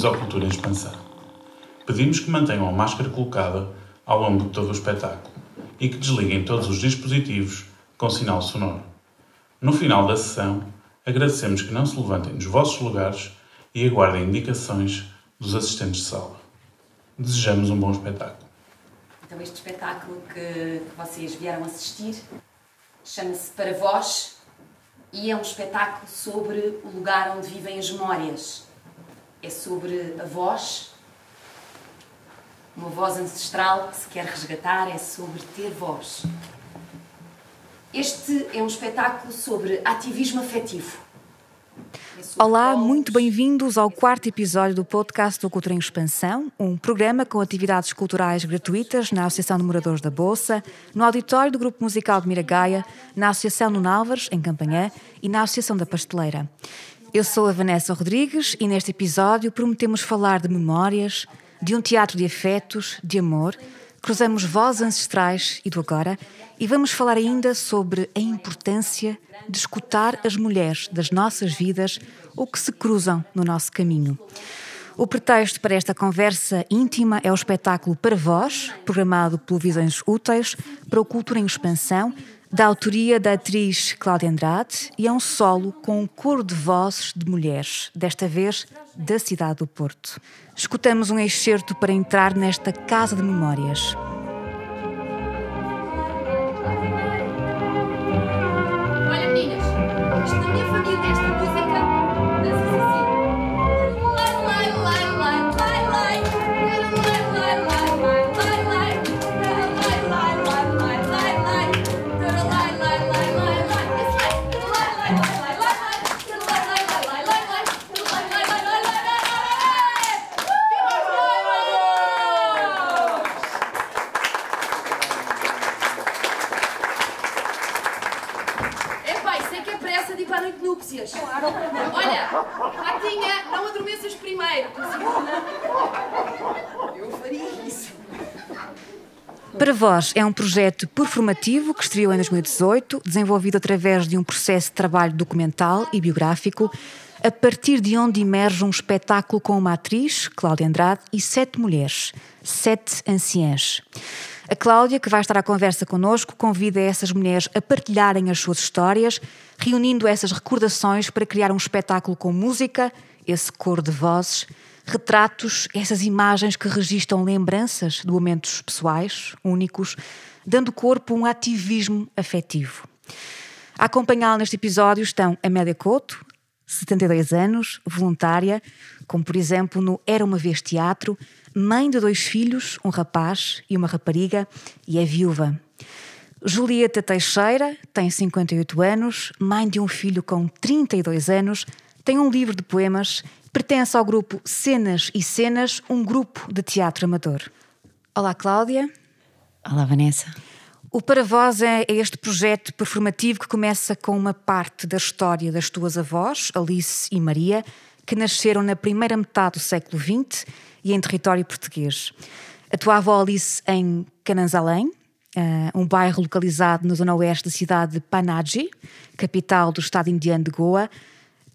Bem-vindos ao Cultura em Expansão. Pedimos que mantenham a máscara colocada ao longo de todo o espetáculo e que desliguem todos os dispositivos com sinal sonoro. No final da sessão, agradecemos que não se levantem dos vossos lugares e aguardem indicações dos assistentes de sala. Desejamos um bom espetáculo. Então, este espetáculo que vocês vieram assistir chama-se Para Vós e é um espetáculo sobre o lugar onde vivem as memórias. É sobre a voz, uma voz ancestral que se quer resgatar, é sobre ter voz. Este é um espetáculo sobre ativismo afetivo. É Olá, muito bem-vindos ao quarto episódio do podcast do Cultura em Expansão, um programa com atividades culturais gratuitas na Associação de Moradores da Bolsa, no auditório do Grupo Musical de Miragaia, na Associação no Nálvares, em Campanhã, e na Associação da Pasteleira. Eu sou a Vanessa Rodrigues e neste episódio prometemos falar de memórias, de um teatro de afetos, de amor, cruzamos vozes ancestrais e do agora e vamos falar ainda sobre a importância de escutar as mulheres das nossas vidas ou que se cruzam no nosso caminho. O pretexto para esta conversa íntima é o espetáculo Para Vós, programado pelo Visões Úteis para o Cultura em Expansão, da autoria da atriz Cláudia Andrade, e é um solo com um coro de vozes de mulheres, desta vez da cidade do Porto. Escutamos um excerto para entrar nesta casa de memórias. Para Vós é um projeto performativo que estreou em 2018, desenvolvido através de um processo de trabalho documental e biográfico, a partir de onde emerge um espetáculo com uma atriz, Cláudia Andrade, e sete mulheres, sete anciãs. A Cláudia, que vai estar à conversa connosco, convida essas mulheres a partilharem as suas histórias, reunindo essas recordações para criar um espetáculo com música, esse cor de vozes, retratos, essas imagens que registram lembranças de momentos pessoais, únicos, dando corpo a um ativismo afetivo. A acompanhá-la neste episódio estão Amélia Couto, 72 anos, voluntária, como por exemplo no Era uma Vez Teatro, mãe de dois filhos, um rapaz e uma rapariga, e é viúva. Julieta Teixeira tem 58 anos, mãe de um filho com 32 anos, tem um livro de poemas Pertence ao grupo Cenas e Cenas, um grupo de teatro amador. Olá, Cláudia. Olá, Vanessa. O Para Voz é este projeto performativo que começa com uma parte da história das tuas avós, Alice e Maria, que nasceram na primeira metade do século XX e em território português. A tua avó Alice em Cananzalém, eh, um bairro localizado na zona oeste da cidade de Panaji, capital do estado indiano de Goa,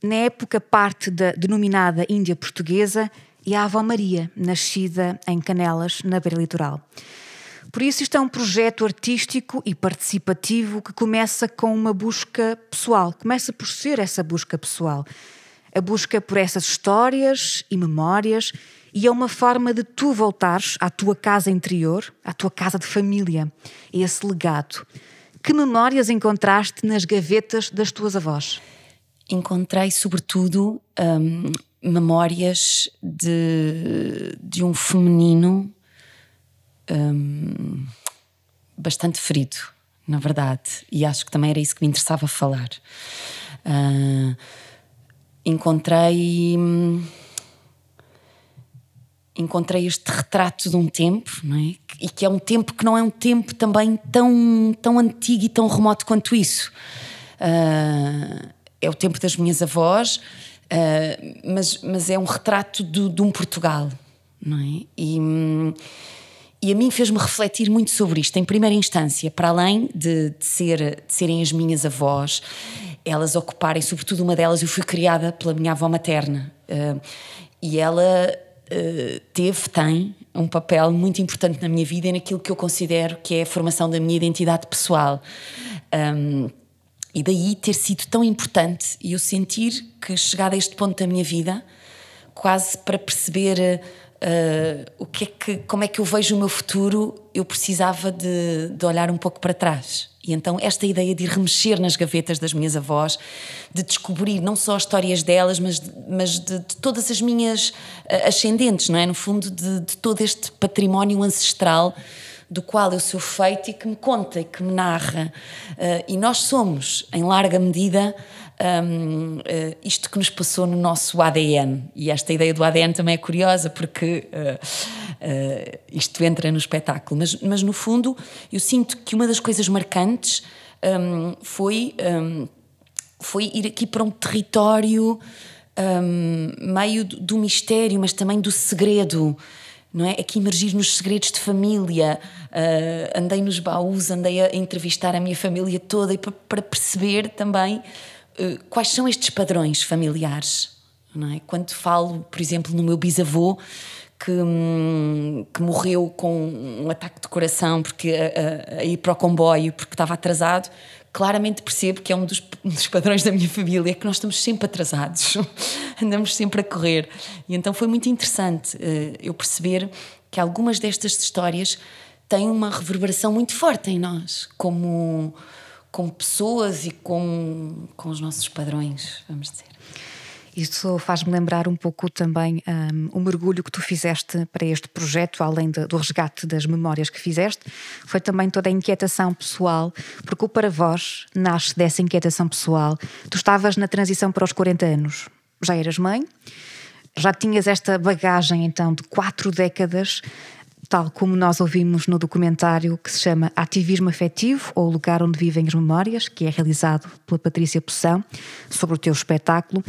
na época parte da denominada Índia Portuguesa e a Avó Maria, nascida em Canelas, na beira litoral. Por isso, isto é um projeto artístico e participativo que começa com uma busca pessoal, começa por ser essa busca pessoal. A busca por essas histórias e memórias, e é uma forma de tu voltares à tua casa interior, à tua casa de família, a esse legado. Que memórias encontraste nas gavetas das tuas avós? Encontrei sobretudo um, memórias de, de um feminino um, bastante ferido, na verdade, e acho que também era isso que me interessava falar. Uh, encontrei. encontrei este retrato de um tempo, não é? E que é um tempo que não é um tempo também tão, tão antigo e tão remoto quanto isso. Uh, é o tempo das minhas avós, uh, mas, mas é um retrato de, de um Portugal, não é? E, e a mim fez-me refletir muito sobre isto, em primeira instância, para além de, de, ser, de serem as minhas avós, elas ocuparem, sobretudo uma delas, eu fui criada pela minha avó materna. Uh, e ela uh, teve, tem um papel muito importante na minha vida e naquilo que eu considero que é a formação da minha identidade pessoal. Um, e daí ter sido tão importante e eu sentir que, chegada a este ponto da minha vida, quase para perceber uh, o que é que, como é que eu vejo o meu futuro, eu precisava de, de olhar um pouco para trás. E então, esta ideia de ir remexer nas gavetas das minhas avós, de descobrir não só as histórias delas, mas, mas de, de todas as minhas uh, ascendentes, não é? No fundo, de, de todo este património ancestral do qual eu sou feito e que me conta e que me narra. Uh, e nós somos, em larga medida, um, uh, eh, isto que nos passou no nosso ADN. E esta ideia do ADN também é curiosa porque uh, isto entra no espetáculo. Mas, mas, no fundo, eu sinto que uma das coisas marcantes um, foi, um, foi ir aqui para um território meio do mistério, mas também do segredo não é? Aqui emergir nos segredos de família. Uh, andei nos baús, andei a entrevistar a minha família toda e para perceber também uh, quais são estes padrões familiares. Não é? Quando falo, por exemplo, no meu bisavô, que, hum, que morreu com um ataque de coração porque a, a, a ir para o comboio porque estava atrasado, claramente percebo que é um dos, um dos, padrões da minha família, que nós estamos sempre atrasados, andamos sempre a correr. E então foi muito interessante uh, eu perceber que algumas destas histórias têm uma reverberação muito forte em nós, como, como pessoas e com, com os nossos padrões, vamos dizer. Isso faz-me lembrar um pouco também um, o mergulho que tu fizeste para este projeto, além de, do resgate das memórias que fizeste, foi também toda a inquietação pessoal, porque o Para Vós nasce dessa inquietação pessoal. Tu estavas na transição para os 40 anos, já eras mãe, já tinhas esta bagagem então de quatro décadas tal como nós ouvimos no documentário que se chama Ativismo Afetivo, ou o Lugar Onde Vivem as Memórias, que é realizado pela Patrícia Poção, sobre o teu espetáculo.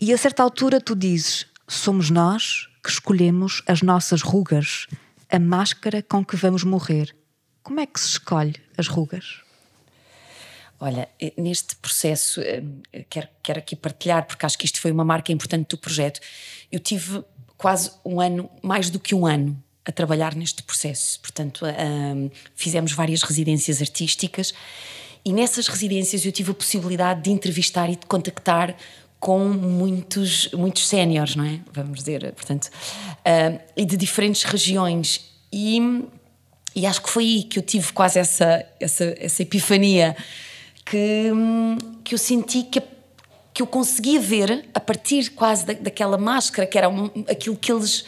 E a certa altura tu dizes: somos nós que escolhemos as nossas rugas, a máscara com que vamos morrer. Como é que se escolhe as rugas? Olha, eh, neste processo, eh, quero, quero aqui partilhar, porque acho que isto foi uma marca importante do projeto. Eu tive quase um ano, mais do que um ano, a trabalhar neste processo. Portanto, um, fizemos várias residências artísticas e nessas residências eu tive a possibilidade de entrevistar e de contactar com muitos, muitos séniores, não é? Vamos dizer, portanto, uh, e de diferentes regiões. E, e acho que foi aí que eu tive quase essa, essa, essa epifania que, que eu senti que, que eu conseguia ver a partir quase da, daquela máscara, que era um, aquilo que eles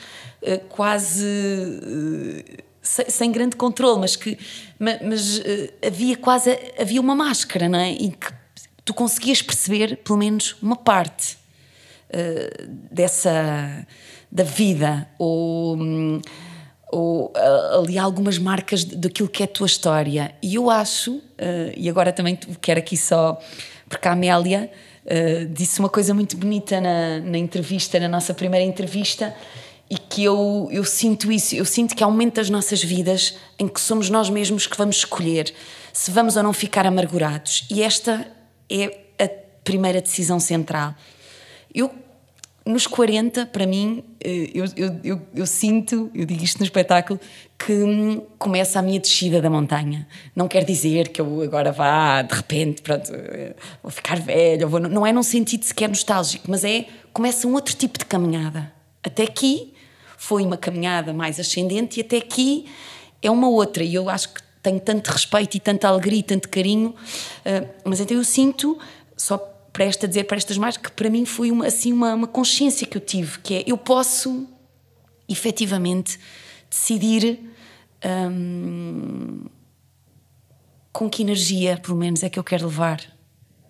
uh, quase. Uh, sem, grande controle, mas que mas, mas havia quase havia uma máscara, não é? E que tu conseguias perceber pelo menos uma parte uh, dessa da vida ou, um, ou uh, ali algumas marcas daquilo que é a tua história e eu acho uh, e agora também quero aqui só porque a Amélia disse uma coisa muito bonita na, na entrevista na nossa primeira entrevista e que eu, eu sinto isso, eu sinto que há um momento das nossas vidas em que somos nós mesmos que vamos escolher se vamos ou não ficar amargurados. E esta é a primeira decisão central. Eu, nos 40, para mim, eh, eu, eu, eu, eu, sinto, eu digo isto no espetáculo, que hum, começa a minha descida da montanha. Não quer dizer que eu agora vá, de repente, pronto, eh, vou ficar velho, vou, não é num sentido sequer nostálgico, mas é, começa um outro tipo de caminhada. Até aqui foi uma caminhada mais ascendente e até aqui é uma outra. E eu acho que tenho tanto respeito e tanta alegria e tanto carinho, uh, mas então eu sinto, só para esta dizer para estas mais, que para mim foi uma, assim uma, uma consciência que eu tive, que é eu posso efetivamente decidir um, com que energia, pelo menos, é que eu quero levar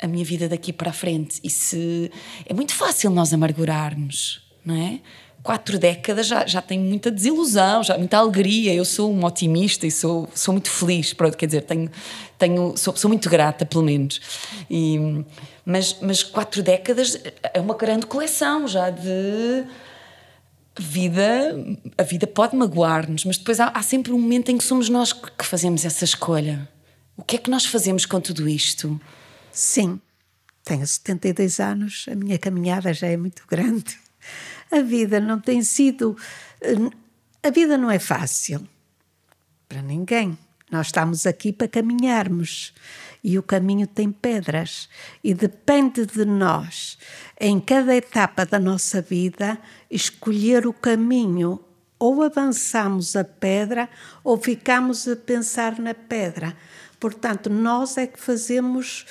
a minha vida daqui para a frente. E se é muito fácil nós amargurarmos, não é? Quatro décadas já, já tenho muita desilusão, já muita alegria. Eu sou um otimista e sou, sou muito feliz. Pronto, quer dizer, tenho, tenho, sou, sou muito grata, pelo menos. E, mas, mas quatro décadas é uma grande coleção já de vida. A vida pode magoar-nos, mas depois há, há, sempre um momento em que somos nós que fazemos essa escolha. O que é que nós fazemos com tudo isto? Sim, tenho 72 anos, a minha caminhada já é muito grande A vida não tem sido. A vida não é fácil para ninguém. Nós estamos aqui para caminharmos e o caminho tem pedras e depende de nós, em cada etapa da nossa vida, escolher o caminho. Ou avançamos a pedra ou ficamos a pensar na pedra. Portanto, nós é que fazemos,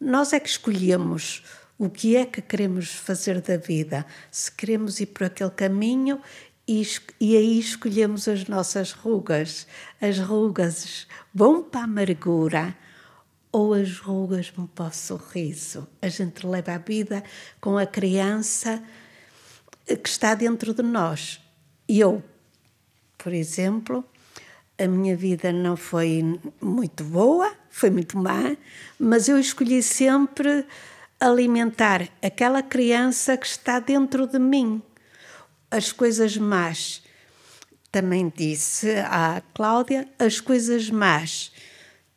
nós é que escolhemos o que é que queremos fazer da vida. Se queremos ir por aquele caminho e, e, aí escolhemos as nossas rugas. As rugas vão para a amargura ou as rugas vão para o sorriso. A gente leva a vida com a criança que está dentro de nós. Eu, por exemplo, a minha vida não foi muito boa, foi muito má, mas eu escolhi sempre alimentar aquela criança que está dentro de mim. As coisas más. Também disse à Cláudia, as coisas más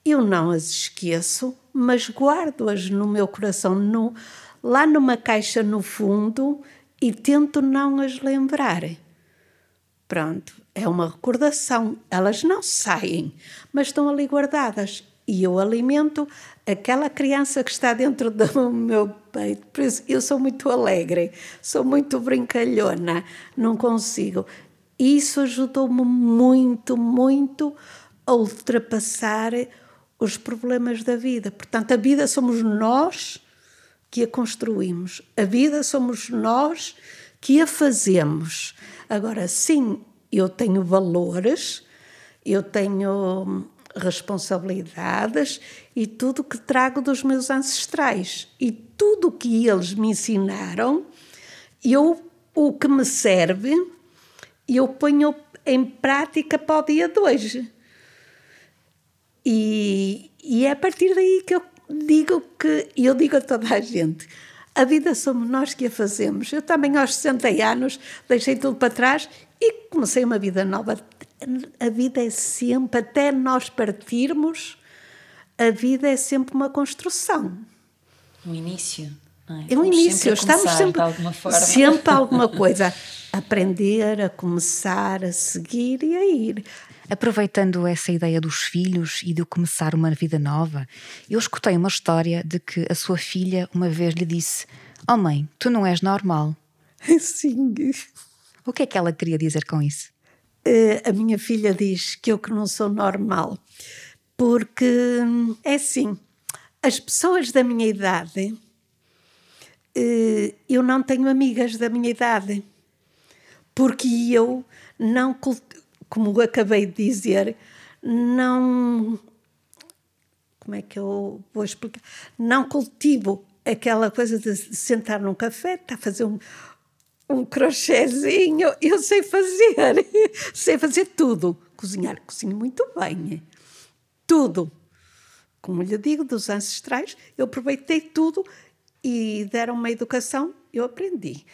eu não as esqueço, mas guardo-as no meu coração, no, lá numa caixa no fundo, e tento não as lembrar. Pronto, é uma recordação. Elas não saem, mas estão ali guardadas. E eu alimento aquela criança que está dentro do meu peito. Por isso, eu sou muito alegre, sou muito brincalhona, não consigo. Isso ajudou-me muito, muito a ultrapassar os problemas da vida. Portanto, a vida somos nós que a construímos, a vida somos nós que a fazemos. Agora, sim, eu tenho valores, eu tenho responsabilidades e tudo que trago dos meus ancestrais e tudo que eles me ensinaram, eu o que me serve, eu ponho em prática para o dia de hoje. E, e é a partir daí que eu digo que, eu digo a toda a gente, a vida somos nós que a fazemos. Eu também aos 60 anos deixei tudo para trás e comecei uma vida nova. A vida é sempre, até nós partirmos, a vida é sempre uma construção. Um início. É? é um início, sempre estamos sempre, sempre alguma coisa. Aprender, a começar, a seguir e a ir. Aproveitando essa ideia dos filhos e de começar uma vida nova, eu escutei uma história de que a sua filha uma vez lhe disse: Oh mãe, tu não és normal. Sim. O que é que ela queria dizer com isso? Uh, a minha filha diz que eu que não sou normal, porque é assim, as pessoas da minha idade, uh, eu não tenho amigas da minha idade, porque eu não como acabei de dizer, não. Como é que eu vou explicar? Não cultivo aquela coisa de sentar num café, está a fazer um, um crochêzinho, eu sei fazer, sei fazer tudo. Cozinhar, cozinho muito bem, tudo. Como lhe digo, dos ancestrais, eu aproveitei tudo e deram uma educação, eu aprendi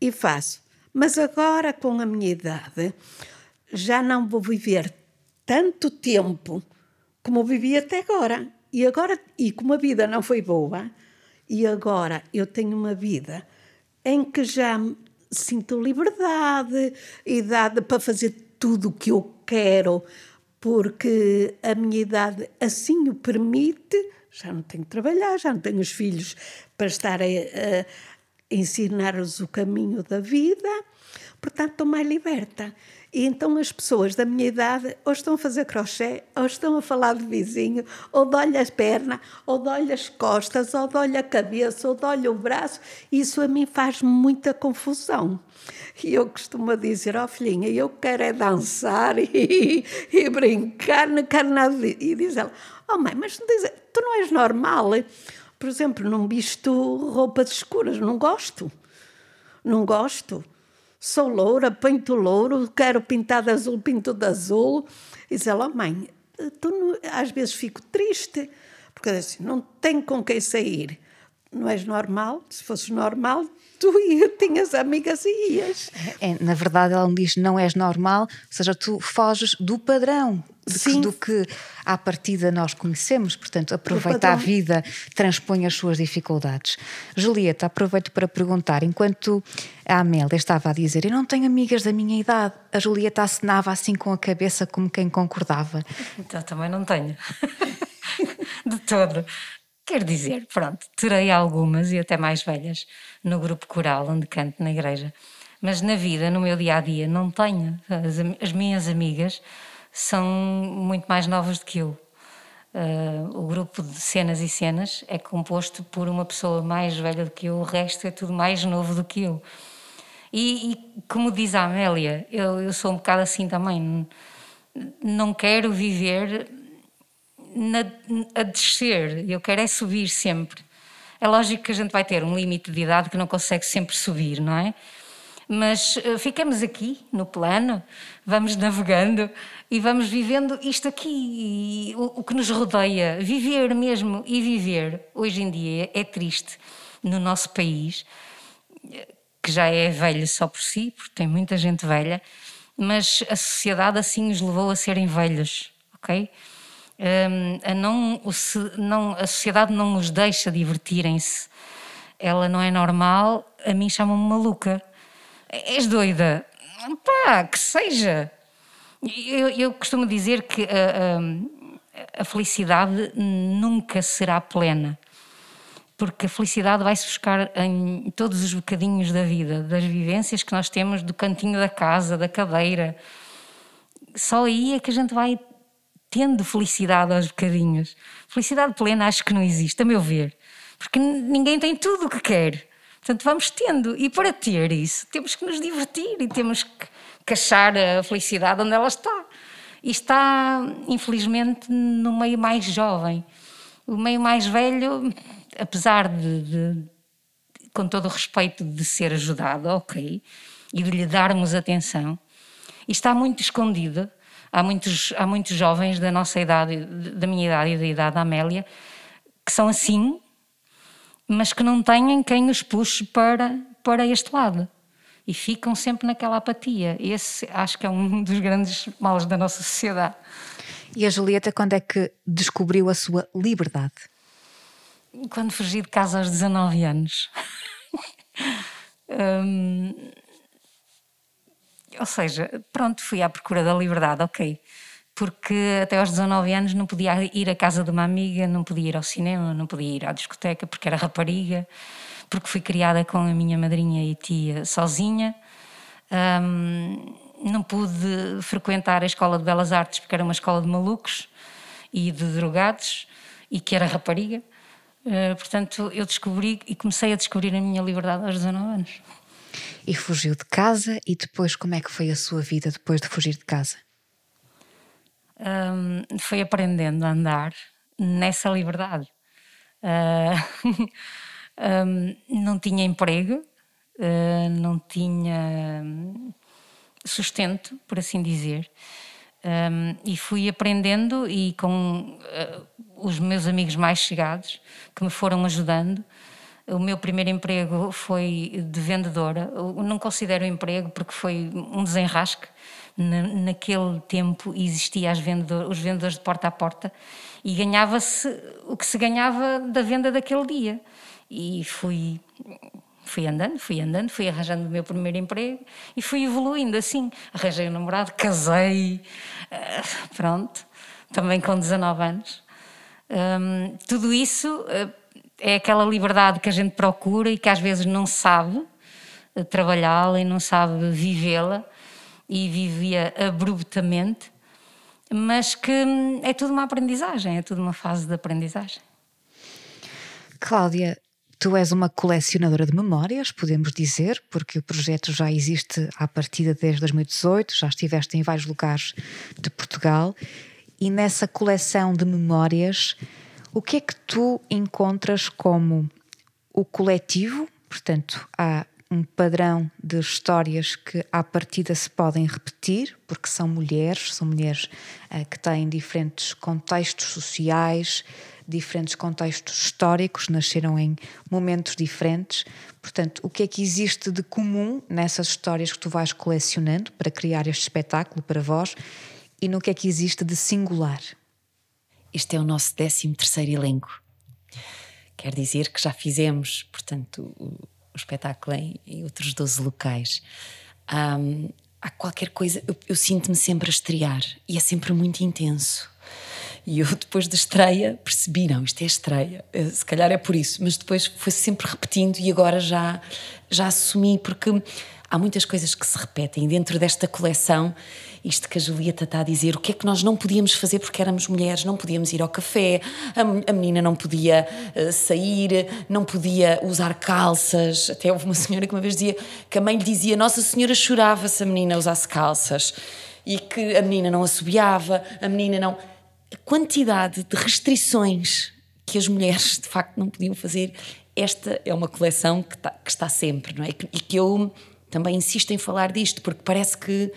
e faço. Mas agora, com a minha idade, já não vou viver tanto tempo como vivi até agora. E agora, e como a vida não foi boa, e agora eu tenho uma vida em que já sinto liberdade, idade para fazer tudo o que eu quero, porque a minha idade assim o permite. Já não tenho que trabalhar, já não tenho os filhos para estar a, a ensinar-os o caminho da vida, portanto estou mais liberta. E então as pessoas da minha idade ou estão a fazer crochê, ou estão a falar de vizinho, ou dói as pernas, ou dói as costas, ou dói a cabeça, ou dói o braço. Isso a mim faz muita confusão. E eu costumo dizer, ó oh, filhinha, eu quero é dançar e, e brincar, não quero nada. E diz ela, oh mãe, mas diz, tu não és normal? Por exemplo, não visto roupas escuras, não gosto. Não gosto sou loura, pinto louro, quero pintar de azul, pinto de azul. E diz ela, mãe, não, às vezes fico triste, porque assim, não tenho com quem sair. não és normal. Se fosses normal, tu ia, tinhas amigas e ias. É, na verdade, ela me diz: não és normal, ou seja, tu foges do padrão. De que, do que à partida nós conhecemos, portanto, aproveita a vida, transpõe as suas dificuldades. Julieta, aproveito para perguntar: enquanto a Amélia estava a dizer, eu não tenho amigas da minha idade, a Julieta acenava assim com a cabeça como quem concordava. Então também não tenho. De todo. Quer dizer, pronto, terei algumas e até mais velhas no grupo coral onde canto na igreja. Mas na vida, no meu dia a dia, não tenho. As, as minhas amigas são muito mais novas do que eu. Uh, o grupo de cenas e cenas é composto por uma pessoa mais velha do que eu, o resto é tudo mais novo do que eu. E, e como diz a Amélia, eu, eu sou um bocado assim também. Não quero viver na, a descer, eu quero é subir sempre. É lógico que a gente vai ter um limite de idade que não consegue sempre subir, não é? Mas uh, ficamos aqui no plano, vamos navegando e vamos vivendo isto aqui, o, o, que nos rodeia. Viver mesmo e viver, hoje em dia, é triste no nosso país, que já é velho só por si, porque tem muita gente velha, mas a sociedade assim os levou a serem velhos, ok? A, não, não, a sociedade não nos deixa divertirem-se. Ela não é normal, a mim chamam-me maluca. És doida? Pá, que seja. Eu, eu costumo dizer que a, a, a felicidade nunca será plena porque a felicidade vai-se buscar em todos os bocadinhos da vida, das vivências que nós temos do cantinho da casa, da cadeira. Só aí é que a gente vai tendo felicidade aos bocadinhos. Felicidade plena acho que não existe, a meu ver, porque ninguém tem tudo o que quer. Portanto, vamos tendo, e para ter isso, temos que nos divertir e temos que achar a felicidade onde ela está. E está, infelizmente, no meio mais jovem. O meio mais velho, apesar de, de com todo o respeito, de ser ajudado, ok, e de lhe darmos atenção, está muito escondido há muitos, há muitos jovens da nossa idade, da minha idade e da idade da Amélia, que são assim, mas que não têm quem os puxe para, para este lado. E ficam sempre naquela apatia. Esse acho que é um dos grandes males da nossa sociedade. E a Julieta, quando é que descobriu a sua liberdade? Quando fugi de casa aos 19 anos. hum, ou seja, pronto, fui à procura da liberdade, ok. Porque até aos 19 anos não podia ir à casa de uma amiga, não podia ir ao cinema, não podia ir à discoteca porque era rapariga, porque fui criada com a minha madrinha e tia sozinha. Um, não pude frequentar a Escola de Belas Artes porque era uma escola de malucos e de drogados e que era rapariga. Uh, portanto, eu descobri e comecei a descobrir a minha liberdade aos 19 anos e fugiu de casa. E depois, como é que foi a sua vida depois de fugir de casa? Um, foi aprendendo a andar nessa liberdade. Uh, um, não tinha emprego, uh, não tinha sustento, por assim dizer. Um, e fui aprendendo e com uh, os meus amigos mais chegados que me foram ajudando o meu primeiro emprego foi de vendedora. Eu não considero emprego porque foi um desenrasque. Na, naquele tempo existiam vendedor, os vendedores de porta a porta e ganhava-se o que se ganhava da venda daquele dia. E fui, fui andando, fui andando, fui arranjando o meu primeiro emprego e fui evoluindo assim. Arranjei um namorado, casei, eh, pronto, também com 19 anos. Um, tudo isso eh, é aquela liberdade que a gente procura e que às vezes não sabe eh, trabalhá-la e não sabe vivê-la e vivia abruptamente, mas que hum, é tudo uma aprendizagem, é tudo uma fase de aprendizagem. Cláudia, tu és uma colecionadora de memórias, podemos dizer, porque o projeto já existe à partida desde 2018, já estiveste em vários lugares de Portugal e nessa coleção de memórias o que é que tu encontras como o coletivo? Portanto, há um padrão de histórias que à partida se podem repetir, porque são mulheres, são mulheres uh, que têm diferentes contextos sociais, diferentes contextos históricos, nasceram em momentos diferentes. Portanto, o que é que existe de comum nessas histórias que tu vais colecionando para criar este espetáculo para vós e no que é que existe de singular? Este é o nosso 13 terceiro elenco. Quer dizer que já fizemos, portanto, o, o espetáculo em, em, outros 12 locais. Um, há qualquer coisa, eu, eu sinto-me sempre a estrear e é sempre muito intenso. E eu, depois da estreia, percebi: não, isto é estreia, eh, se calhar é por isso, mas depois foi sempre repetindo e agora já, já assumi, porque há muitas coisas que se repetem dentro desta coleção. Isto que a Julieta está a dizer, o que é que nós não podíamos fazer porque éramos mulheres? Não podíamos ir ao café, a, menina não podia uh, sair, não podia usar calças. Até houve uma senhora que uma vez dizia que a mãe lhe dizia: Nossa Senhora chorava se a menina usasse calças e que a menina não assobiava, a menina não a quantidade de restrições que as mulheres de facto não podiam fazer, esta é uma coleção que, está, que está sempre, não é? E que, eu também insisto em falar disto, porque parece que,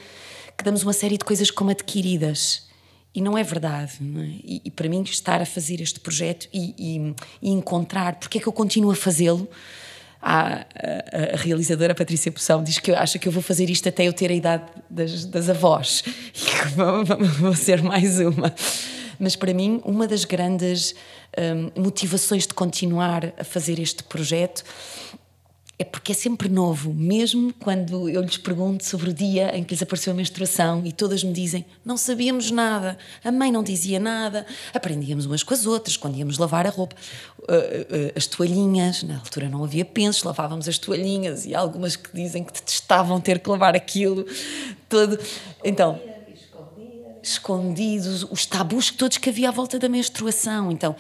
que damos uma série de coisas como adquiridas. E não é verdade. Não é? E, e, para mim, estar a fazer este projeto e, e, e encontrar porque é que eu continuo a fazê-lo. A, a, a, realizadora Patrícia Poção diz que acha que eu vou fazer isto até eu ter a idade das, das avós e vou, vou ser mais uma. Mas para mim, uma das grandes um, motivações de continuar a fazer este projeto é porque é sempre novo, mesmo quando eu lhes pergunto sobre o dia em que lhes apareceu a menstruação e todas me dizem não sabíamos nada, a mãe não dizia nada, aprendíamos umas com as outras, quando íamos lavar a roupa, uh, uh, as toalhinhas, na altura não havia pensos, lavávamos as toalhinhas e algumas que dizem que detestavam ter que lavar aquilo todo. Então, escondidos, os tabus todos que havia à volta da menstruação. Então,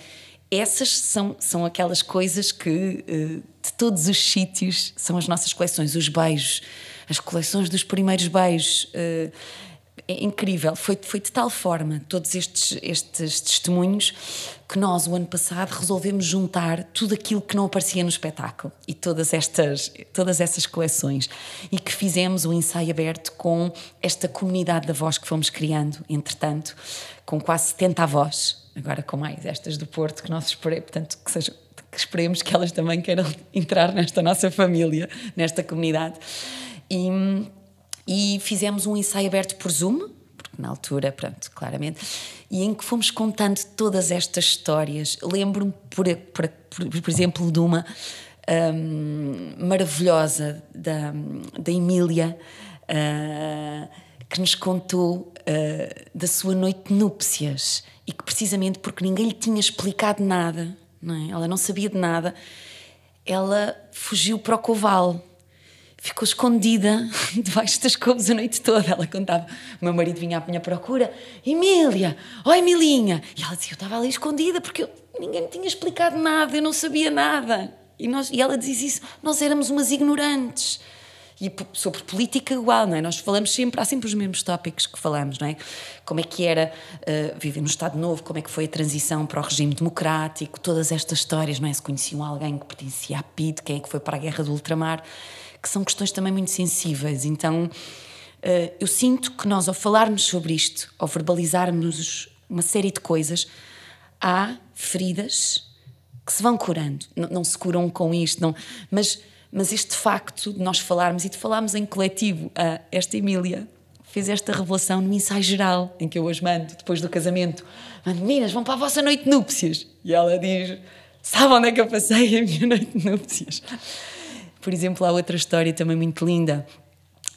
essas são, são aquelas coisas que eh, de todos os sítios são as nossas coleções, os beijos, as coleções dos primeiros beijos. Eh, é incrível, foi, foi de tal forma todos estes, estes testemunhos que nós, o ano passado, resolvemos juntar tudo aquilo que não aparecia no espetáculo e todas estas, todas essas coleções. E que fizemos um ensaio aberto com esta comunidade da voz que fomos criando, entretanto, com quase 70 avós, agora com mais estas do Porto, que nós esperemos, portanto, que, seja, que esperemos que elas também queiram entrar nesta nossa família, nesta comunidade. E, e fizemos um ensaio aberto por Zoom, porque na altura, pronto, claramente, e em que fomos contando todas estas histórias. Lembro-me, por, por, por, exemplo, de uma um, maravilhosa da, da Emília, uh, que nos contou uh, da sua noite de núpcias e que precisamente porque ninguém lhe tinha explicado nada, não é? ela não sabia de nada, ela fugiu para o coval ficou escondida debaixo das couves a noite toda. Ela contava. O meu marido vinha à minha procura: Emília, oh, Emilinha. E ela dizia: Eu estava ali escondida porque eu, ninguém me tinha explicado nada, eu não sabia nada. E, nós, e ela dizia isso: Nós éramos umas ignorantes. E sobre política, igual, não é? Nós falamos sempre, há sempre os mesmos tópicos que falamos, não é? Como é que era uh, viver no Estado Novo, como é que foi a transição para o regime democrático, todas estas histórias, não é? Se conheciam alguém que pertencia à PID, quem é que foi para a Guerra do Ultramar que são questões também muito sensíveis. Então, eh, eu sinto que nós, ao falarmos sobre isto, ao verbalizarmos uma série de coisas, há feridas que se vão curando. Não, não se curam com isto, não, mas, mas este facto de nós falarmos e de falarmos em coletivo, a esta Emília fez esta revelação no ensaio geral, em que eu hoje mando, depois do casamento, mando, meninas, vão para a vossa noite de núpcias. E ela diz, sabe onde é que eu passei a minha noite de núpcias? Por exemplo, há outra história também muito linda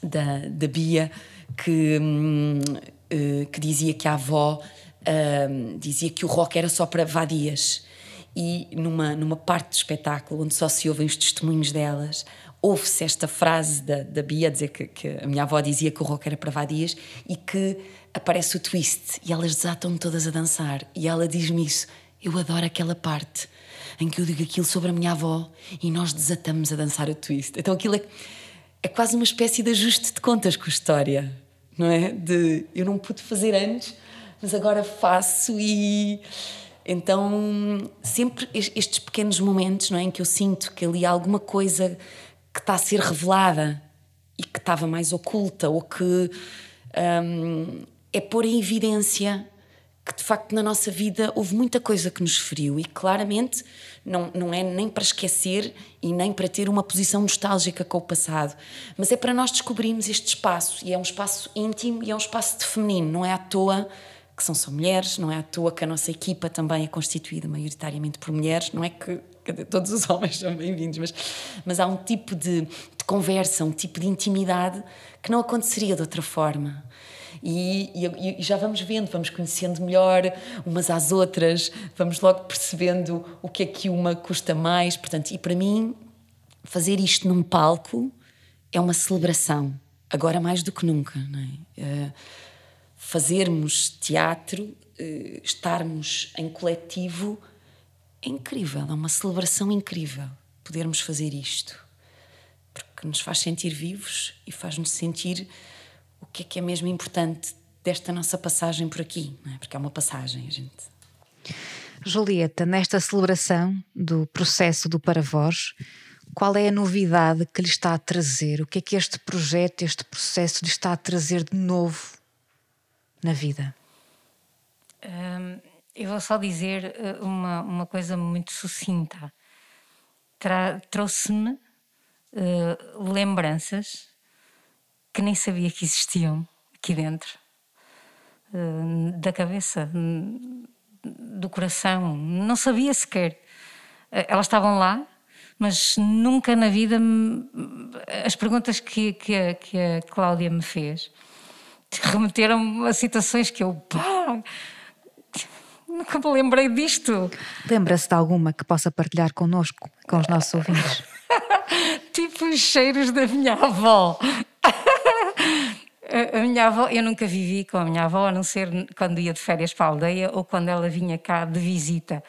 da, da Bia que, hum, eh, que dizia que a avó hum, dizia que o rock era só para vadias. E numa, numa parte do espetáculo, onde só se ouvem os testemunhos delas, ouve-se esta frase da, da Bia dizer que, que, a minha avó dizia que o rock era para vadias e que aparece o twist e elas desatam todas a dançar. E ela diz-me isso. Eu adoro aquela parte em que eu digo aquilo sobre a minha avó e nós desatamos a dançar o twist. Então aquilo é, é quase uma espécie de ajuste de contas com a história, não é? De eu não pude fazer antes, mas agora faço e. Então, sempre estes pequenos momentos não é, em que eu sinto que ali há alguma coisa que está a ser revelada e que estava mais oculta ou que hum, é pôr em evidência que de facto na nossa vida houve muita coisa que nos feriu e claramente não, não é nem para esquecer e nem para ter uma posição nostálgica com o passado, mas é para nós descobrirmos este espaço e é um espaço íntimo e é um espaço de feminino, não é à toa que são só mulheres, não é à toa que a nossa equipa também é constituída maioritariamente por mulheres, não é que todos os homens são bem-vindos, mas, mas há um tipo de, de conversa, um tipo de intimidade que não aconteceria de outra forma. E, e, e, já vamos vendo, vamos conhecendo melhor umas às outras, vamos logo percebendo o que é que uma custa mais. Portanto, e para mim, fazer isto num palco é uma celebração, agora mais do que nunca. Não é? Uh, fazermos teatro, uh, estarmos em coletivo é incrível, é uma celebração incrível podermos fazer isto. Porque nos faz sentir vivos e faz-nos sentir o que é que é mesmo importante desta nossa passagem por aqui, é? porque é uma passagem, gente. Julieta, nesta celebração do processo do Paravós, qual é a novidade que lhe está a trazer? O que é que este projeto, este processo lhe está a trazer de novo na vida? Um, eu vou só dizer eh, uma, uma coisa muito sucinta. Trouxe-me uh, lembranças que nem sabia que existiam aqui dentro uh, da cabeça, do coração, não sabia sequer. Uh, elas estavam lá, mas nunca na vida as perguntas que, que, a, que a Cláudia me fez remeteram a situações que eu pá, nunca me lembrei disto. Lembra-se de alguma que possa partilhar connosco, com os nossos ouvintes? tipo os cheiros da minha avó. A minha avó, eu nunca vivi com a minha avó, a não ser quando ia de férias para a aldeia ou quando ela vinha cá de visita.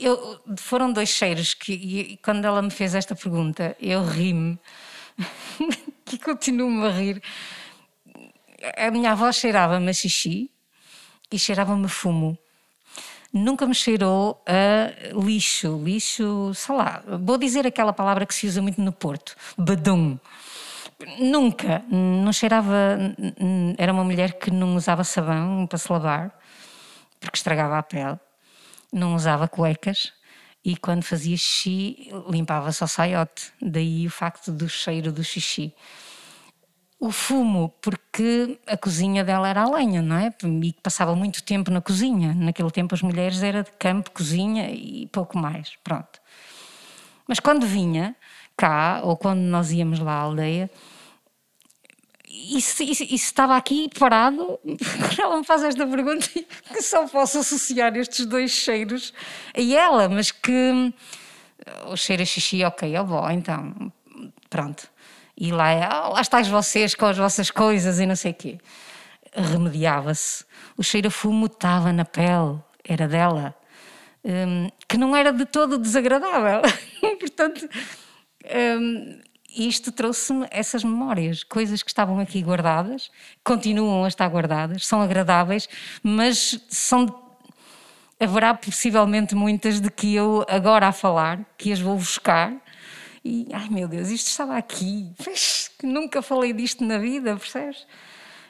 Eu, foram dois cheiros que, e, quando ela me fez esta pergunta, eu ri-me, que continuo-me a rir. A minha avó cheirava-me a xixi e cheirava-me a fumo. Nunca me cheirou a lixo, lixo, sei lá, vou dizer aquela palavra que se usa muito no Porto, badum Nunca. Não cheirava. Era uma mulher que não usava sabão para se lavar, porque estragava a pele. Não usava cuecas. E quando fazia xixi, limpava só saiote. Daí o facto do cheiro do xixi. O fumo, porque a cozinha dela era a lenha, não é? E passava muito tempo na cozinha. Naquele tempo as mulheres era de campo, cozinha e pouco mais. Pronto. Mas quando vinha cá, ou quando nós íamos lá à aldeia, isso, isso, isso, estava aqui parado, ela me faz esta pergunta que só posso associar estes dois cheiros a ela, mas que o cheiro a xixi, ok, ó bom, então, pronto. E lá, ah, lá estáis vocês com as vossas coisas e não sei o quê. Remediava-se. O cheiro a fumo estava na pele, era dela, um, que não era de todo desagradável. Portanto, um, isto trouxe-me essas memórias, coisas que estavam aqui guardadas, continuam a estar guardadas, são agradáveis, mas são haverá possivelmente muitas de que eu agora a falar, que as vou buscar e ai meu Deus, isto estava aqui, nunca falei disto na vida, percebes?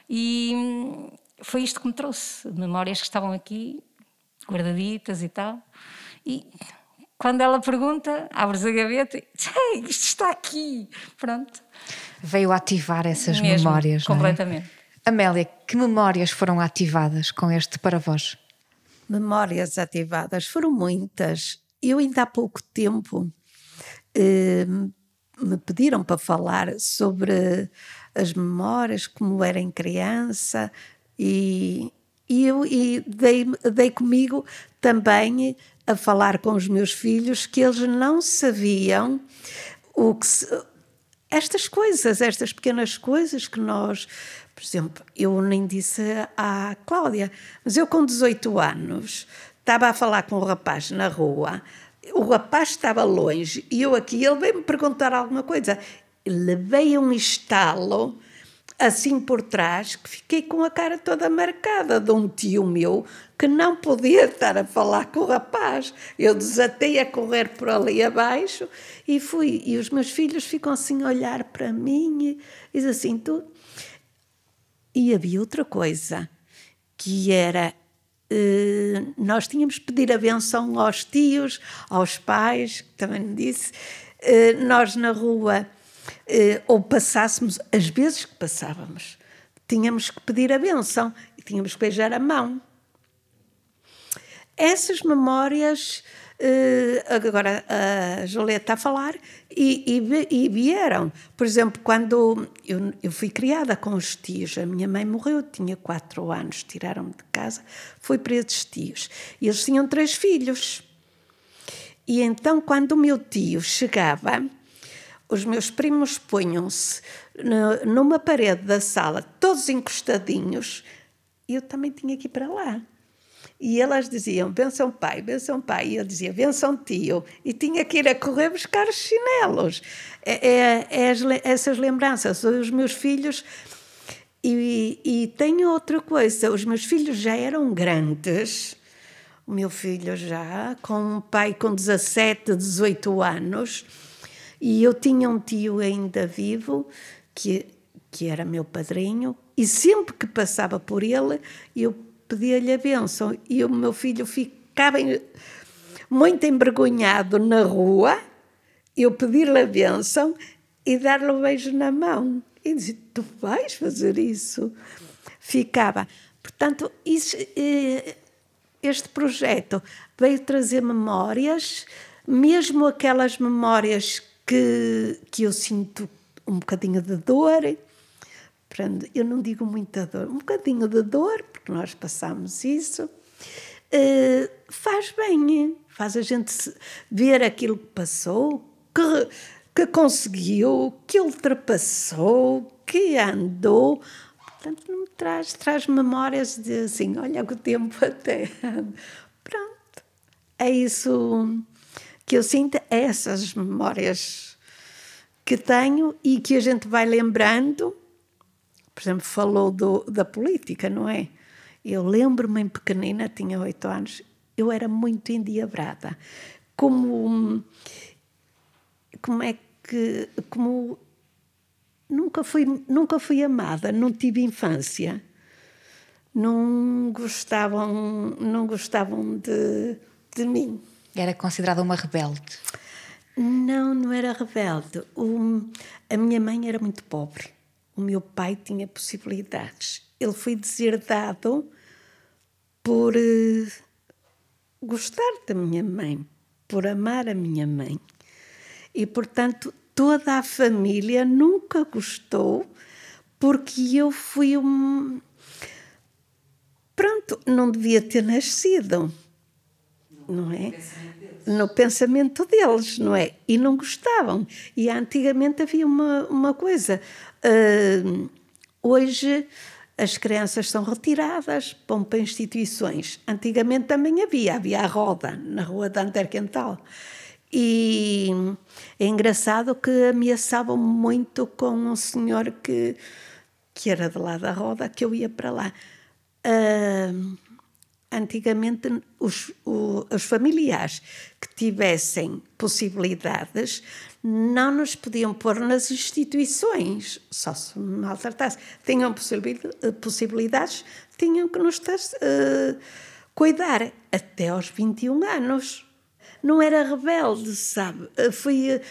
E hum, foi isto que me trouxe, memórias que estavam aqui, guardaditas e tal. E quando ela pergunta, abres a gaveta e isto está aqui. Pronto. Veio ativar essas Mesmo, memórias. É? Completamente. É? Amélia, que memórias foram ativadas com este para vós? Memórias ativadas foram muitas. Eu ainda há pouco tempo me pediram para falar sobre as memórias, como era em criança, e, e eu e dei, dei comigo também a falar com os meus filhos que eles não sabiam o que se, estas coisas, estas pequenas coisas que nós, por exemplo, eu nem disse à Cláudia, mas eu com 18 anos estava a falar com um rapaz na rua, o rapaz estava longe e eu aqui, ele veio me perguntar alguma coisa. Levei um estalo assim por trás que fiquei com a cara toda marcada de um tio meu que não podia estar a falar com o rapaz. Eu desatei a correr por ali abaixo e fui. E os meus filhos ficam assim a olhar para mim e diz assim: tu. E havia outra coisa. que era nós tínhamos que pedir a benção aos tios, aos pais, que também me disse. Uh, nós na rua, uh, ou passássemos, as vezes que passávamos, tínhamos que pedir a benção e tínhamos que beijar a mão. Essas memórias agora a Julieta está a falar, e, e, e, vieram. Por exemplo, quando eu, eu, fui criada com os tios, a minha mãe morreu, tinha quatro anos, tiraram-me de casa, fui para esses tios. E eles tinham três filhos. E então, quando o meu tio chegava, os meus primos punham-se numa parede da sala, todos encostadinhos, e eu também tinha que ir para lá. E elas diziam, benção pai, benção pai. E eu dizia, benção tio. E tinha que ir a correr buscar os chinelos. É, é, é as, essas lembranças. Os meus filhos... E, e tenho outra coisa, os meus filhos já eram grandes. O meu filho já, com um pai com 17, 18 anos. E eu tinha um tio ainda vivo, que, que era meu padrinho. E sempre que passava por ele, eu pedia-lhe a bênção e o meu filho ficava muito envergonhado na rua, eu pedir-lhe a bênção e dar-lhe um beijo na mão. E dizia, tu vais fazer isso? Ficava. Portanto, isso, eh, este projeto veio trazer memórias, mesmo aquelas memórias que, que eu sinto um bocadinho de dor, eu não digo muita dor, um bocadinho de dor, porque nós passamos isso, uh, faz bem, faz a gente ver aquilo que passou, que, que conseguiu, que ultrapassou, que andou. Portanto, não me traz, traz memórias de assim, olha o tempo até. Pronto. É isso que eu sinto, é essas memórias que tenho e que a gente vai lembrando por exemplo, falou do, da política, não é? Eu lembro-me em pequenina, tinha oito anos, eu era muito endiabrada. Como, como é que, como nunca fui, nunca fui amada, não tive infância, não gostavam, não gostavam de, de mim. Era considerada uma rebelde? Não, não era rebelde. O, a minha mãe era muito pobre o meu pai tinha possibilidades. Ele foi deserdado por uh, gostar da minha mãe, por amar a minha mãe. E, portanto, toda a família nunca gostou, porque eu fui um. Pronto, não devia ter nascido, não é? no pensamento deles, não é? E não gostavam. E antigamente havia uma, uma coisa. Uh, hoje as crianças são retiradas, vão para instituições. Antigamente também havia, havia a roda na rua da Anterquental. E é engraçado que ameaçavam muito com um senhor que, que era de lá da roda, que eu ia para lá. Uh, antigamente os, os familiares que tivessem possibilidades não nos podiam pôr nas instituições, só se maltratasse. Tinham possibilidades, tinham que nos uh, cuidar até aos 21 anos. Não era rebelde, sabe? Eh, fui uh,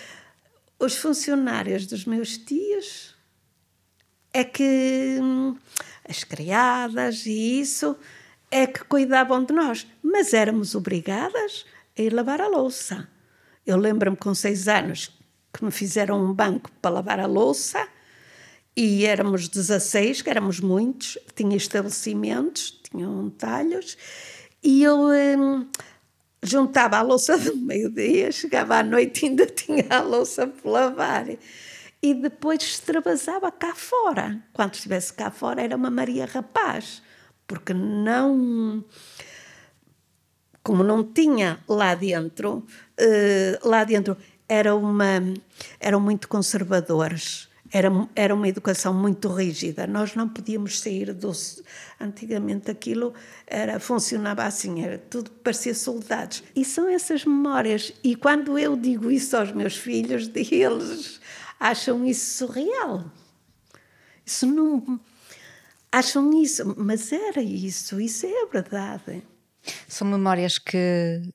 os funcionários dos meus tios é que hum, as criadas e isso é que cuidavam de nós, mas éramos obrigadas a ir lavar a louça. Eu lembro-me com seis anos que me fizeram um banco para lavar a louça e éramos 16, que éramos muitos, tinha estabelecimentos, tinham talhos, e eu hum, juntava a louça do meio-dia, chegava à noite e ainda tinha a louça para lavar. E depois extravasava cá fora. Quando estivesse cá fora era uma Maria Rapaz porque não. Como não tinha lá dentro, uh, lá dentro era uma, eram muito conservadores, era, era uma educação muito rígida. Nós não podíamos sair do. Antigamente aquilo era, funcionava assim, era tudo parecia soldados. E são essas memórias. E quando eu digo isso aos meus filhos, eles acham isso surreal. Isso não acham isso, mas era isso, isso é a verdade. São memórias que,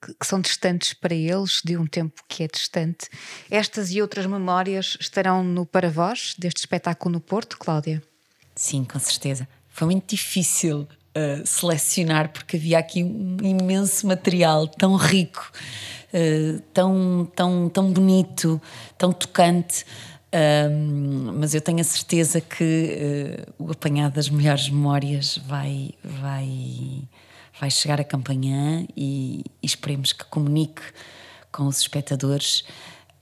que, são distantes para eles, de um tempo que é distante. Estas e outras memórias estarão no Para Vós, deste espetáculo no Porto, Cláudia? Sim, com certeza. Foi muito difícil uh, selecionar, porque havia aqui um imenso material tão rico, uh, tão, tão, tão bonito, tão tocante. Um, mas eu tenho a certeza que uh, o apanhado das melhores memórias vai, vai, vai chegar a campanhã e, e esperemos que comunique com os espectadores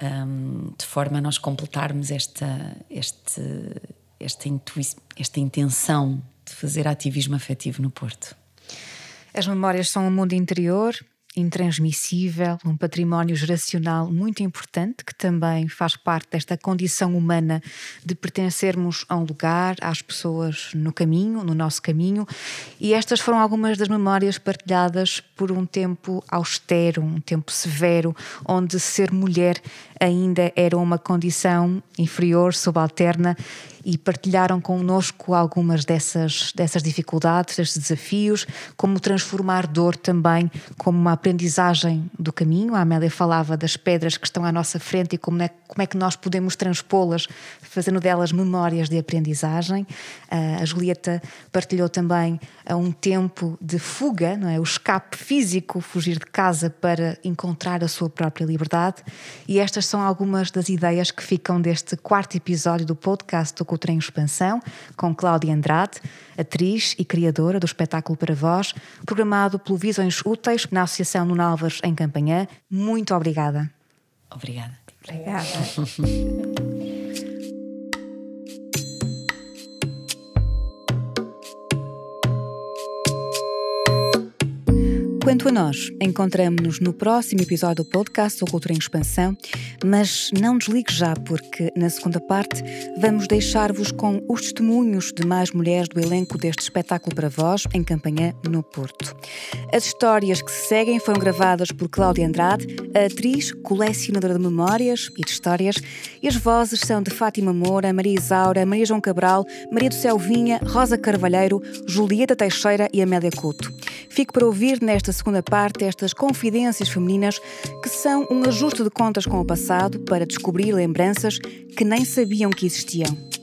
um, de forma a nós completarmos esta, este, esta, esta intenção de fazer ativismo afetivo no Porto. As memórias são um mundo interior intransmissível, um património geracional muito importante que também faz parte desta condição humana de pertencermos a um lugar, às pessoas no caminho, no nosso caminho. E estas foram algumas das memórias partilhadas por um tempo austero, um tempo severo, onde ser mulher ainda era uma condição inferior, subalterna e partilharam connosco algumas dessas, dessas dificuldades, desses desafios, como transformar dor também como uma aprendizagem do caminho. A Amélia falava das pedras que estão à nossa frente e como é, como é que nós podemos transpô-las, fazendo delas memórias de aprendizagem. A Julieta partilhou também um tempo de fuga, não é? o escape físico, fugir de casa para encontrar a sua própria liberdade. E estas são algumas das ideias que ficam deste quarto episódio do podcast do o Trem Expansão, com Cláudia Andrade, atriz e criadora do espetáculo para voz, programado pelo Visões Úteis na Associação Nuno Álvares em Campanhã. Muito obrigada. Obrigada. Obrigada. Quanto a nós, encontramos-nos no próximo episódio do podcast O Cultura em Expansão, mas não desligue já, porque na segunda parte vamos deixar-vos com os testemunhos de mais mulheres do elenco deste espetáculo para vós, em campanha no Porto. As histórias que se seguem foram gravadas por Cláudia Andrade, atriz, colecionadora de memórias e de histórias, e as vozes são de Fátima Moura, Maria Isaura, Maria João Cabral, Maria do Selvinha, Rosa Carvalheiro, Julieta Teixeira e Amélia Couto. Fico para ouvir nesta segunda parte estas confidências femininas que são um ajuste de contas com o passado para descobrir lembranças que nem sabiam que existiam.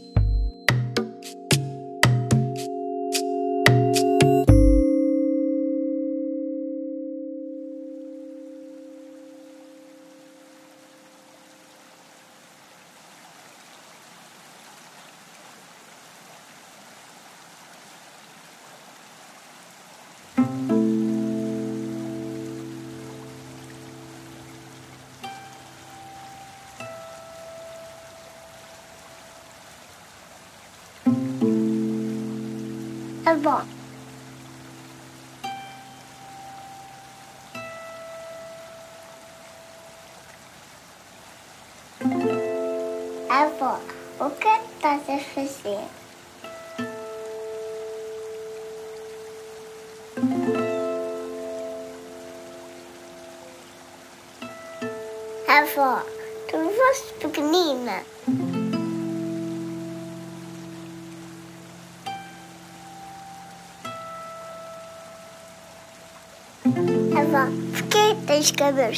Avó. Avó, o que estás a fazer?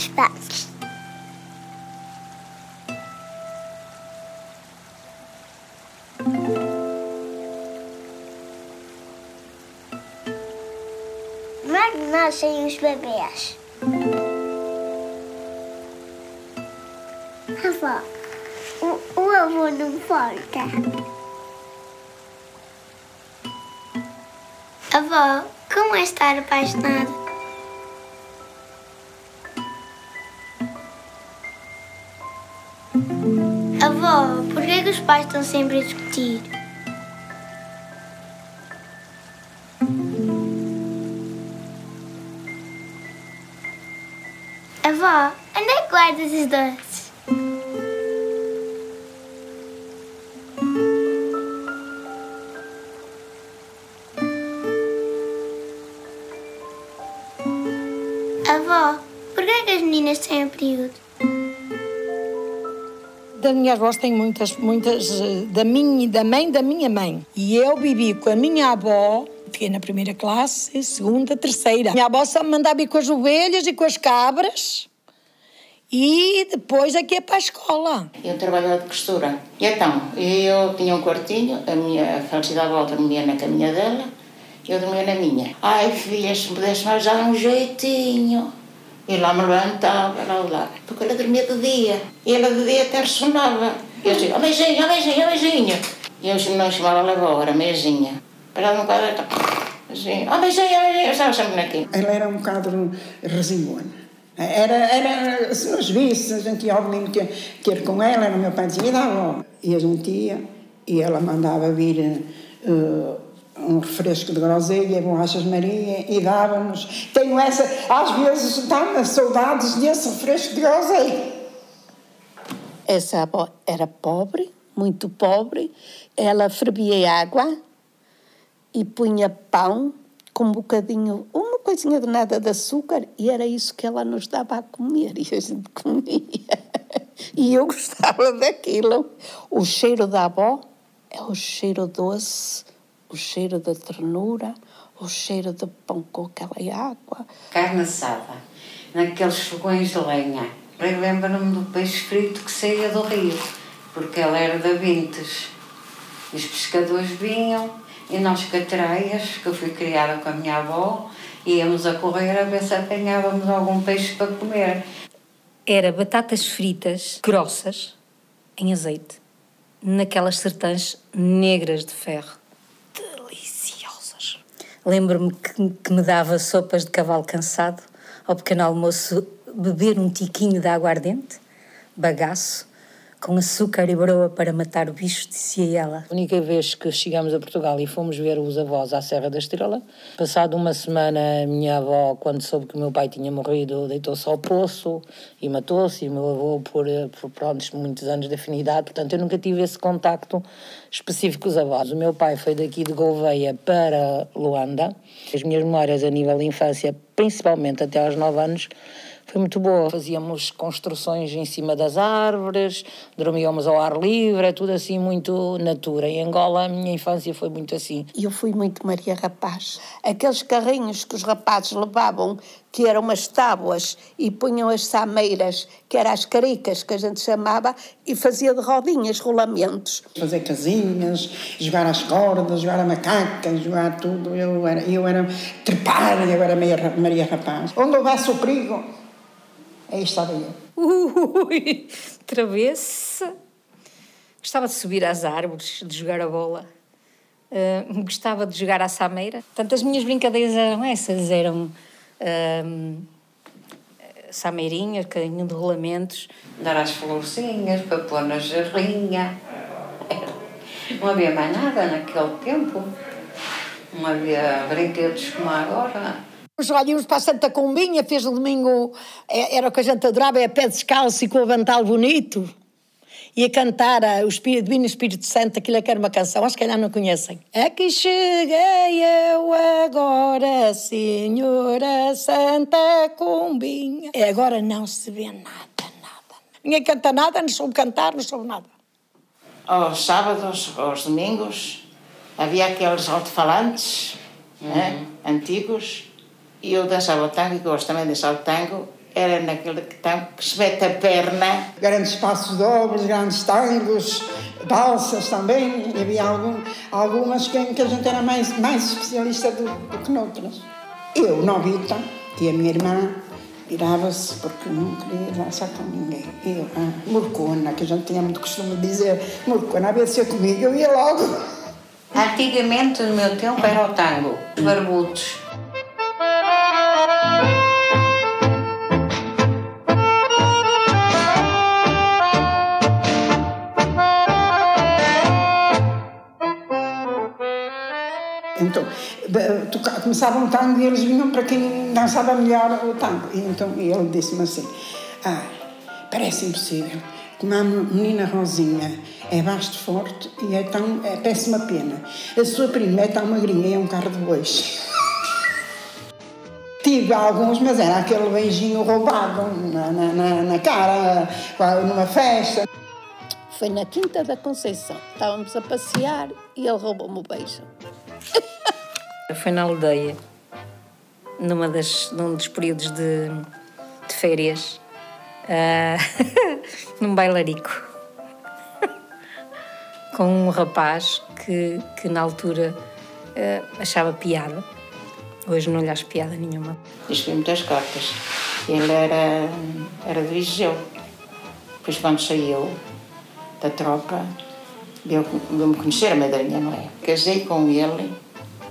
Baixos? Como é que nascem os bebês? Avó, o, o avô não volta. Avó, como é estar apaixonada? Pais estão sempre a discutir? Avó, onde é que guardas os doces? Das minhas avós tem muitas, muitas eh, da minha, da mãe da minha mãe. E eu vivi com a minha avó, fiquei na primeira classe, segunda, terceira. Minha avó só me mandava ir com as ovelhas e com as cabras. E depois aqui é para a escola. Eu trabalhava de costura. E então, eu tinha um quartinho, a minha falecida avó dormia na caminha dela, eu dormia na minha. Ai, filha, se me pudesse mais dar um jeitinho. E lá me levantava, lá lá. Porque ela dormia de dia. E ela de dia até ressonava. E eu dizia, ó beijinho, ó beijinho, ó beijinho. E eu não chamava avó, era mesinha. Parava um bocado, assim, ó beijinho, ó beijinho. Eu estava sempre naquilo. Ela era um bocado resingona. Era, era, se nos visse, a gente ia ao domingo ter, ter com ela, o meu pai dizia, dava. E a gente ia, e ela mandava vir uh, um refresco de groselha, bolachas Maria, e dava-nos. Tenho essa, às vezes, dá-me saudades desse refresco de groselha. Essa avó era pobre, muito pobre, ela fervia água e punha pão com um bocadinho, uma coisinha de nada de açúcar, e era isso que ela nos dava a comer, e a gente comia. E eu gostava daquilo. O cheiro da avó é o cheiro doce, o cheiro da ternura, o cheiro de pão com aquela água. Carne assada, naqueles fogões de lenha. Lembro-me do peixe frito que saía do rio, porque ela era da Vintes. Os pescadores vinham, e nós catreias, que eu fui criada com a minha avó, íamos a correr a ver se apanhávamos algum peixe para comer. Era batatas fritas grossas em azeite, naquelas sertãs negras de ferro. Lembro-me que, que me dava sopas de cavalo cansado, ao pequeno almoço beber um tiquinho de aguardente, bagaço, com açúcar e broa para matar o bicho, dizia ela. A única vez que chegámos a Portugal e fomos ver os avós à Serra da Estrela, passado uma semana, a minha avó, quando soube que o meu pai tinha morrido, deitou-se ao poço e matou-se, e o meu avô por, por pronto, muitos anos de afinidade, portanto eu nunca tive esse contacto específico com os avós. O meu pai foi daqui de Gouveia para Luanda. As minhas memórias a nível de infância, principalmente até aos 9 anos, foi muito boa. Fazíamos construções em cima das árvores, dormíamos ao ar livre, é tudo assim muito natura. Em Angola a minha infância foi muito assim. Eu fui muito Maria Rapaz. Aqueles carrinhos que os rapazes levavam, que eram umas tábuas e punham as sameiras, que eram as caricas que a gente chamava, e fazia de rodinhas, rolamentos. Fazer casinhas, jogar as cordas, jogar a macaca, jogar tudo. Eu era, eu era trepar, eu era Maria, Maria Rapaz. Onde houvesse o perigo, Aí estava eu. Ui, travessa. Gostava de subir às árvores, de jogar a bola. Uh, gostava de jogar à sameira. Portanto, as minhas brincadeiras eram essas, eram uh, sameirinhas, carinho de rolamentos. Dar as florzinhas para pôr na jarrinha. Não havia mais nada naquele tempo. Não havia brinquedos como agora. Olha, íamos para a Santa Combinha, fez o domingo, é, era o que a gente adorava, é pé descalço e com o avental bonito. E a cantar o Espírito, Divino Espírito Santo, aquilo é que era uma canção, acho que ainda não conhecem. É que cheguei eu agora, Senhora Santa Combinha. E agora não se vê nada, nada. Ninguém canta nada, não soube cantar, não soube nada. Aos sábados, aos domingos, havia aqueles alto-falantes né, uhum. né, antigos e eu dançava tango e gosto também de dançar o tango, era naquele tango que se mete a perna. Grandes passos dobros, grandes tangos, balsas também, e havia algum, algumas que, que a gente era mais, mais especialista do, do que noutras. Eu, novita, e a minha irmã, virava-se porque não queria dançar com ninguém. Eu, a Murcona, que a gente tinha muito costume de dizer, Murcona, a ver se comigo, eu ia logo. Antigamente, no meu tempo, era o tango, barbudos. Então, começava um tango e eles vinham para quem dançava melhor o tango. E então ele disse-me assim: Ah, parece impossível. Como a menina Rosinha é basto forte e é tão é péssima pena. A sua prima é tão magrinha e é um carro de bois. Tive alguns, mas era aquele beijinho roubado na, na, na cara, numa festa. Foi na Quinta da Conceição. Estávamos a passear e ele roubou-me o beijo. Foi na aldeia, numa das, num dos períodos de, de férias, uh, num bailarico, com um rapaz que, que na altura uh, achava piada. Hoje não lhe acho piada nenhuma. Escrevi muitas cartas. Ele era, era de Viseu. Depois, quando saiu da tropa, veio-me conhecer a madrinha, não é? Casei com ele,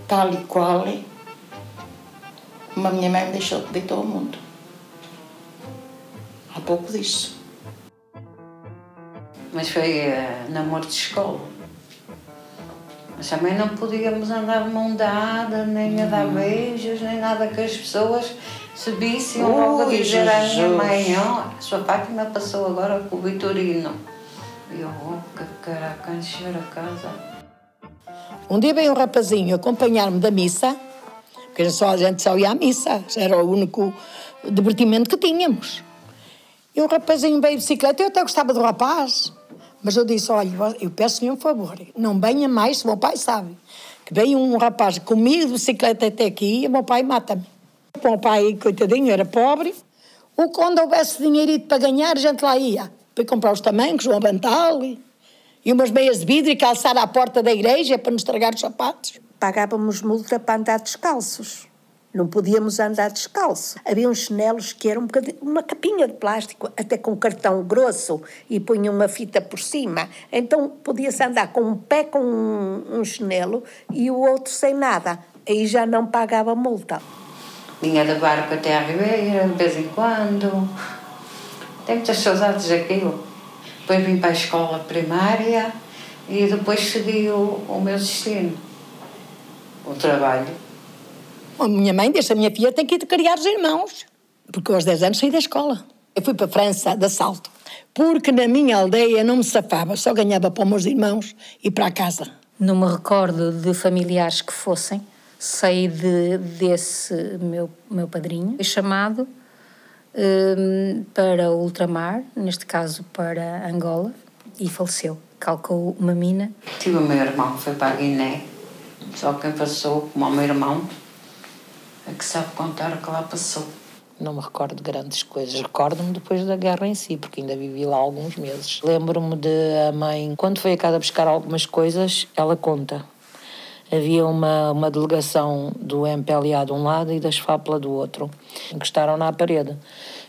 tal e qual, a minha mãe me deixou, deitou ao mundo. Há pouco disso. Mas foi uh, namoro de escola. Mas também não podíamos andar de mão dada, nem a dar beijos, nem nada que as pessoas subissem ou logo a dizer à minha mãe, oh, a sua Fátima passou agora com o Vitorino. Um dia veio um rapazinho acompanhar-me da missa, porque só a gente só ia à missa, era o único divertimento que tínhamos. E o rapazinho veio de bicicleta, eu até gostava do rapaz, mas eu disse: olha, eu peço-lhe um favor, não venha mais, o meu pai sabe. Que veio um rapaz comigo de bicicleta até aqui e o meu pai mata-me. O meu pai, coitadinho, era pobre. Ou quando houvesse dinheirito para ganhar, a gente lá ia. Para comprar os tamancos, um avental e, e umas meias de vidro e calçar à porta da igreja para nos estragar os sapatos. Pagávamos multa para andar descalços. Não podíamos andar descalço. Havia uns chinelos que eram um uma capinha de plástico, até com cartão grosso, e punham uma fita por cima. Então podia-se andar com um pé com um, um chinelo e o outro sem nada. Aí já não pagava multa. Vinha de barco até à Ribeira, de vez em quando. Tenho muitas saudades daquilo. Depois vim para a escola primária e depois segui o, o meu destino, o trabalho. A minha mãe disse: a minha filha tem que ir criar os irmãos, porque aos 10 anos saí da escola. Eu fui para a França de assalto, porque na minha aldeia não me safava, só ganhava para os meus irmãos e para a casa. Não me recordo de familiares que fossem. Sei de, desse meu, meu padrinho, chamado para o ultramar, neste caso para Angola, e faleceu. Calcou uma mina. Tive o meu irmão que foi para a Guiné, só quem passou, como o meu irmão, é que sabe contar o que lá passou. Não me recordo de grandes coisas. Recordo-me depois da guerra em si, porque ainda vivi lá alguns meses. Lembro-me de a mãe, quando foi a casa buscar algumas coisas, ela conta. Havia uma, uma delegação do MPLA de um lado e da SFAPLA do outro. Encostaram na parede.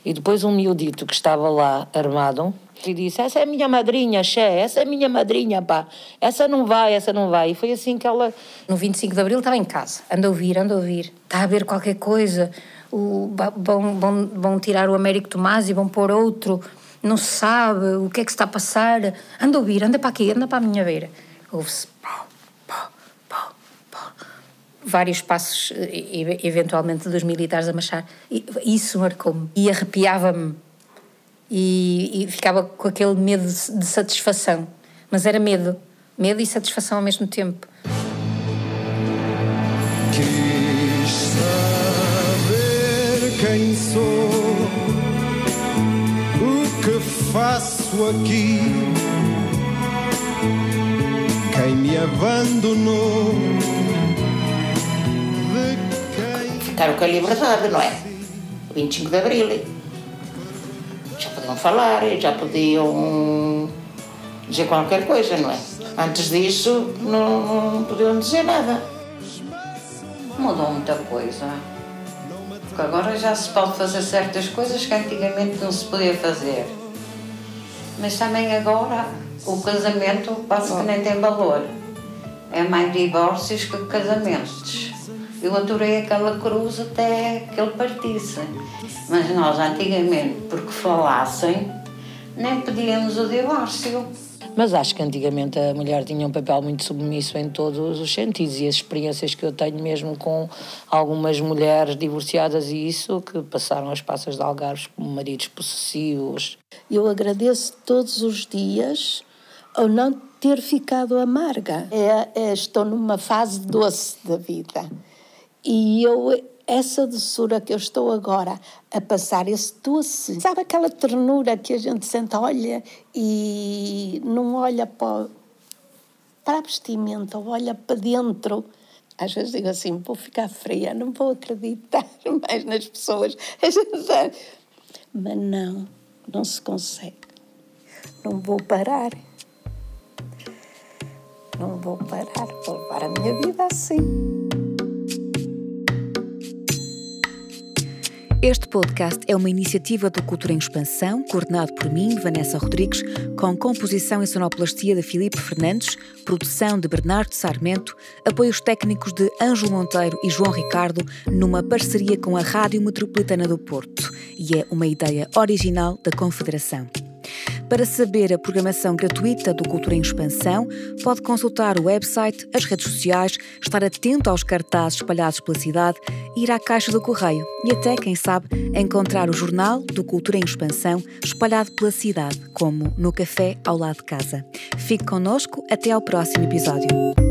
E depois um miudito que estava lá armado e disse: Essa é a minha madrinha, Xé, essa é a minha madrinha, pá. Essa não vai, essa não vai. E foi assim que ela. No 25 de Abril estava em casa. Anda a ouvir, anda a ouvir. Está a ver qualquer coisa. O, vão, vão, vão tirar o Américo Tomás e vão pôr outro. Não se sabe o que é que se está a passar. Anda a ouvir, anda para aqui, anda para a minha beira. Ouve-se vários passos, eventualmente, dos militares a marchar. Isso marcou-me e arrepiava-me e, e, ficava com aquele medo de, de satisfação. Mas era medo, medo e satisfação ao mesmo tempo. Quis saber quem sou, o que faço aqui, quem me abandonou ficaram com a liberdade, não é? 25 de Abril. Já podiam falar, já podiam dizer qualquer coisa, não é? Antes disso, não, não podiam dizer nada. Mudou muita coisa. Porque agora já se pode fazer certas coisas que antigamente não se podia fazer. Mas também agora o casamento quase que nem tem valor. É mais divórcios que casamentos. Eu adorei aquela cruz até que ele partisse. Mas nós, antigamente, porque falassem, nem pedíamos o divórcio. Mas acho que antigamente a mulher tinha um papel muito submisso em todos os sentidos e as experiências que eu tenho mesmo com algumas mulheres divorciadas e isso, que passaram as passas de algarves como maridos possessivos. Eu agradeço todos os dias ao não ter ficado amarga. É, é, estou numa fase doce da vida. E eu essa doçura que eu estou agora a passar, esse doce, sabe aquela ternura que a gente sente, olha e não olha para, para a vestimenta, olha para dentro. Às vezes digo assim, vou ficar fria, não vou acreditar mais nas pessoas. Mas não, não se consegue. Não vou parar. Não vou parar, vou levar a minha vida assim. Este podcast é uma iniciativa do Cultura em Expansão, coordenado por mim, Vanessa Rodrigues, com composição e sonoplastia de Filipe Fernandes, produção de Bernardo Sarmento, apoios técnicos de Ângelo Monteiro e João Ricardo, numa parceria com a Rádio Metropolitana do Porto, e é uma ideia original da Confederação. Para saber a programação gratuita do Cultura em Expansão, pode consultar o website, as redes sociais, estar atento aos cartazes espalhados pela cidade, ir à caixa do correio e até, quem sabe, encontrar o jornal do Cultura em Expansão espalhado pela cidade, como no café ao lado de casa. Fique connosco até ao próximo episódio.